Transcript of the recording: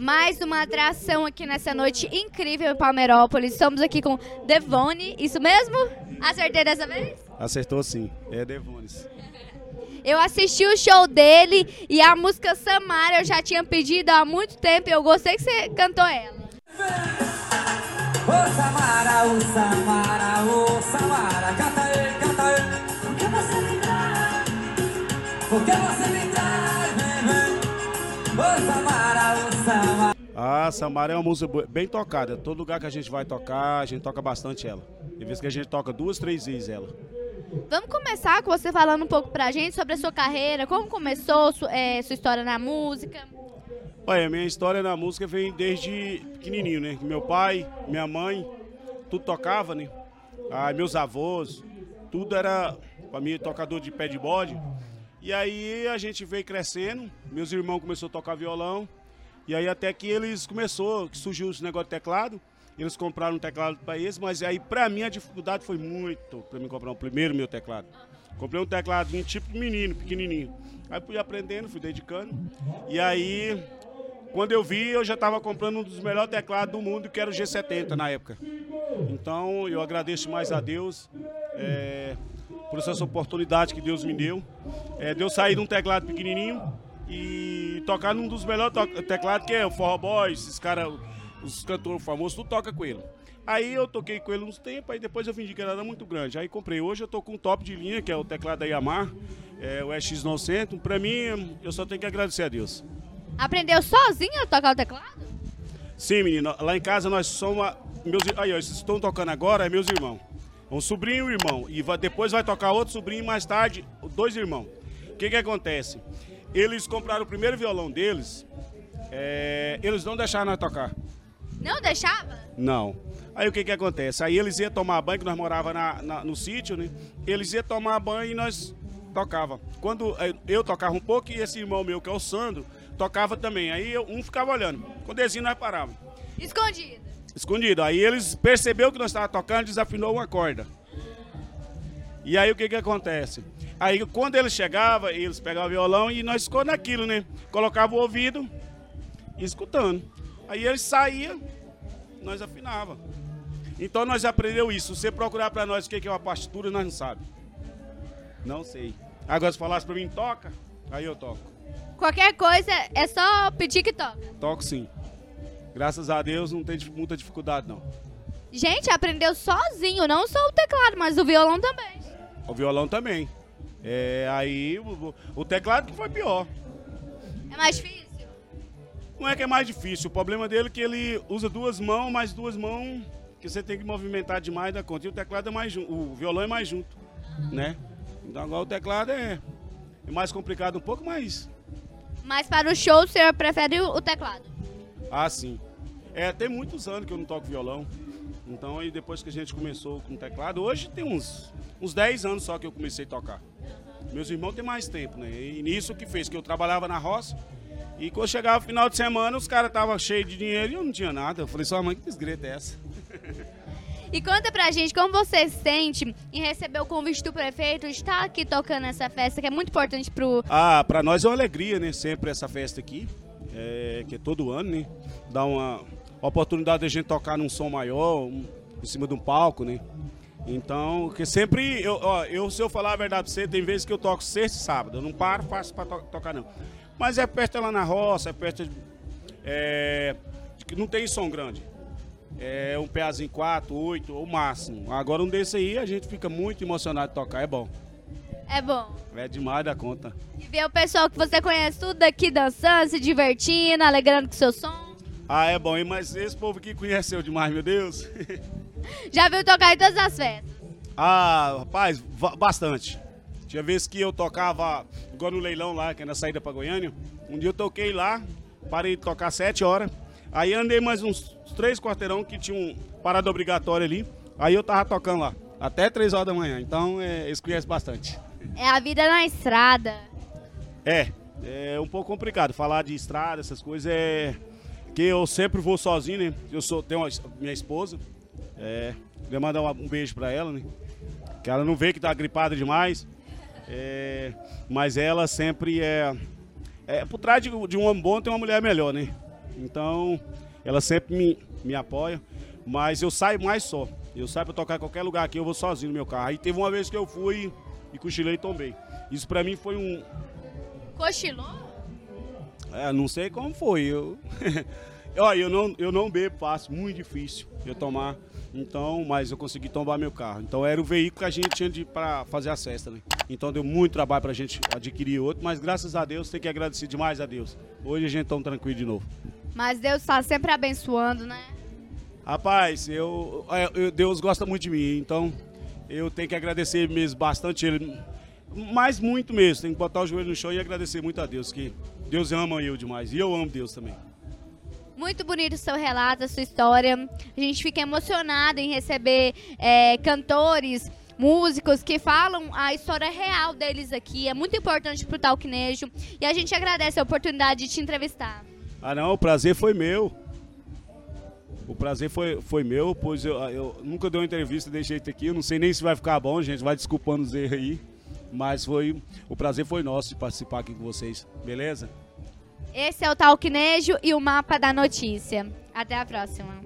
Mais uma atração aqui nessa noite incrível em Palmeirópolis. Estamos aqui com Devone, isso mesmo? Acertei dessa vez? Acertou sim, é Devones. Eu assisti o show dele e a música Samara eu já tinha pedido há muito tempo e eu gostei que você cantou ela. Ô Samara, ô Samara, ô Samara, canta aí, canta aí. Por que você me traz? Por que você me traz, vem, vem? Ô Samara, Samara. A Samara é uma música bem tocada. Todo lugar que a gente vai tocar, a gente toca bastante ela. Tem vezes que a gente toca duas, três vezes ela. Vamos começar com você falando um pouco pra gente sobre a sua carreira, como começou su- é, sua história na música. Olha, a minha história na música vem desde pequenininho, né? Meu pai, minha mãe, tudo tocava, né? Ah, meus avós, tudo era, pra mim, tocador de pé de bode. E aí a gente veio crescendo, meus irmãos começaram a tocar violão. E aí até que eles começou, surgiu esse negócio de teclado. Eles compraram um teclado para eles, mas aí pra mim a dificuldade foi muito para mim comprar o primeiro meu teclado. Comprei um tecladinho tipo menino, pequenininho. Aí fui aprendendo, fui dedicando. E aí quando eu vi, eu já estava comprando um dos melhores teclados do mundo, que era o G70 na época. Então, eu agradeço mais a Deus é, por essa oportunidade que Deus me deu. É, de eu sair de um teclado pequenininho e tocar num dos melhores teclados, que é o Forró Boys, esses caras, os cantores famosos, tudo toca com ele. Aí eu toquei com ele uns tempos, aí depois eu vendi que ele era muito grande. Aí comprei. Hoje eu tô com um top de linha, que é o teclado da Yamaha, é, o X900. Pra mim, eu só tenho que agradecer a Deus. Aprendeu sozinho a tocar o teclado? Sim, menino. Lá em casa nós somos. Meus, aí, ó, esses que estão tocando agora é meus irmãos. Um sobrinho e um irmão. E vai- depois vai tocar outro sobrinho mais tarde, dois irmãos. O que que acontece? Eles compraram o primeiro violão deles, é, eles não deixaram nós tocar. Não deixava? Não. Aí o que que acontece? Aí eles iam tomar banho, que nós morava na, na- no sítio, né? Eles iam tomar banho e nós tocava. Quando eh, eu tocava um pouco e esse irmão meu, que é o Sandro, tocava também. Aí eu- um ficava olhando. Quando eles iam, nós parava. Escondido. Escondido. Aí eles percebeu que nós estávamos tocando, desafinou uma corda. E aí o que que acontece? Aí quando eles chegavam, eles pegavam o violão e nós ficou naquilo, né? Colocava o ouvido e escutando. Aí eles saíam, nós afinava. Então nós aprendeu isso. Se você procurar para nós o que é uma partitura, nós não sabe. Não sei. Agora se falasse para mim, toca, aí eu toco. Qualquer coisa é só pedir que toca. Toco sim. Graças a Deus não tem muita dificuldade não. Gente, aprendeu sozinho, não só o teclado, mas o violão também. O violão também. É, aí o, o teclado que foi pior. É mais difícil? Não é que é mais difícil. O problema dele é que ele usa duas mãos, mas duas mãos que você tem que movimentar demais da conta. E o teclado é mais junto. O violão é mais junto. Né? Então agora o teclado é, é mais complicado um pouco, mas. Mas para o show, o senhor prefere o teclado? Ah, sim. É, tem muitos anos que eu não toco violão. Então aí depois que a gente começou com o teclado, hoje tem uns, uns 10 anos só que eu comecei a tocar. Meus irmãos têm mais tempo, né? E nisso que fez, que eu trabalhava na roça. E quando chegava o final de semana, os caras estavam cheios de dinheiro e eu não tinha nada. Eu falei, sua mãe, que desgreta é essa? E conta pra gente como você se sente em receber o convite do prefeito de estar aqui tocando essa festa, que é muito importante pro. Ah, pra nós é uma alegria, né? Sempre essa festa aqui, é, que é todo ano, né? Dá uma oportunidade de a gente tocar num som maior, um- em cima de um palco, né? Então, que sempre, eu, ó, eu, se eu falar a verdade pra você, tem vezes que eu toco sexta e sábado, eu não paro fácil pra to- tocar não. Mas é festa lá na roça, é festa de- é, de que não tem som grande. É um pezinho 4, 8 ou máximo. Agora um desse aí a gente fica muito emocionado de tocar, é bom. É bom. É demais da conta. E ver o pessoal que você conhece tudo aqui dançando, se divertindo, alegrando com seu som. Ah, é bom, hein? Mas esse povo aqui conheceu demais, meu Deus. Já viu tocar em todas as festas. ah, rapaz, bastante. Tinha vezes que eu tocava, igual no leilão lá, que é na saída pra Goiânia. Um dia eu toquei lá, parei de tocar sete horas. Aí andei mais uns três quarteirão que tinha um parada obrigatória ali. Aí eu tava tocando lá, até três horas da manhã. Então, é, eles conhecem bastante. É a vida na estrada. É, é um pouco complicado falar de estrada, essas coisas. É que eu sempre vou sozinho, né? Eu sou, tenho uma, minha esposa. É, queria mandar uma- um beijo pra ela, né? Que ela não vê que tá gripada demais. É, mas ela sempre é. é por trás de, de um homem bom tem uma mulher melhor, né? Então, ela sempre me, me apoia, mas eu saio mais só. Eu saio pra tocar em qualquer lugar aqui, eu vou sozinho no meu carro. Aí teve uma vez que eu fui e cochilei e tombei. Isso pra mim foi um. Cochilou? É, não sei como foi. Eu. Olha, eu não, eu não bebo fácil, muito difícil eu tomar. Então, mas eu consegui tombar meu carro. Então era o veículo que a gente tinha para fazer a cesta, né? Então deu muito trabalho pra gente adquirir outro, mas graças a Deus tem que agradecer demais a Deus. Hoje a gente tá tranquilo de novo. Mas Deus está sempre abençoando, né? Rapaz, eu, eu- Deus gosta muito de mim, então eu tenho que agradecer mesmo bastante ele. Mas muito mesmo, tem que botar o joelho no chão e agradecer muito a Deus, que Deus ama eu demais. E eu amo Deus também. Muito bonito o seu relato, a sua história. A gente fica emocionado em receber é, cantores, músicos que falam a história real deles aqui. É muito importante pro Talquinejo. E a gente agradece a oportunidade de te entrevistar. Ah não, o prazer foi meu. O prazer foi, foi meu, pois eu, eu nunca dei uma entrevista desse jeito aqui. Eu não sei nem se vai ficar bom, gente. Vai desculpando os erros aí. Mas foi. O prazer foi nosso de participar aqui com vocês. Beleza? Esse é o Talquinejo e o Mapa da Notícia. Até a próxima.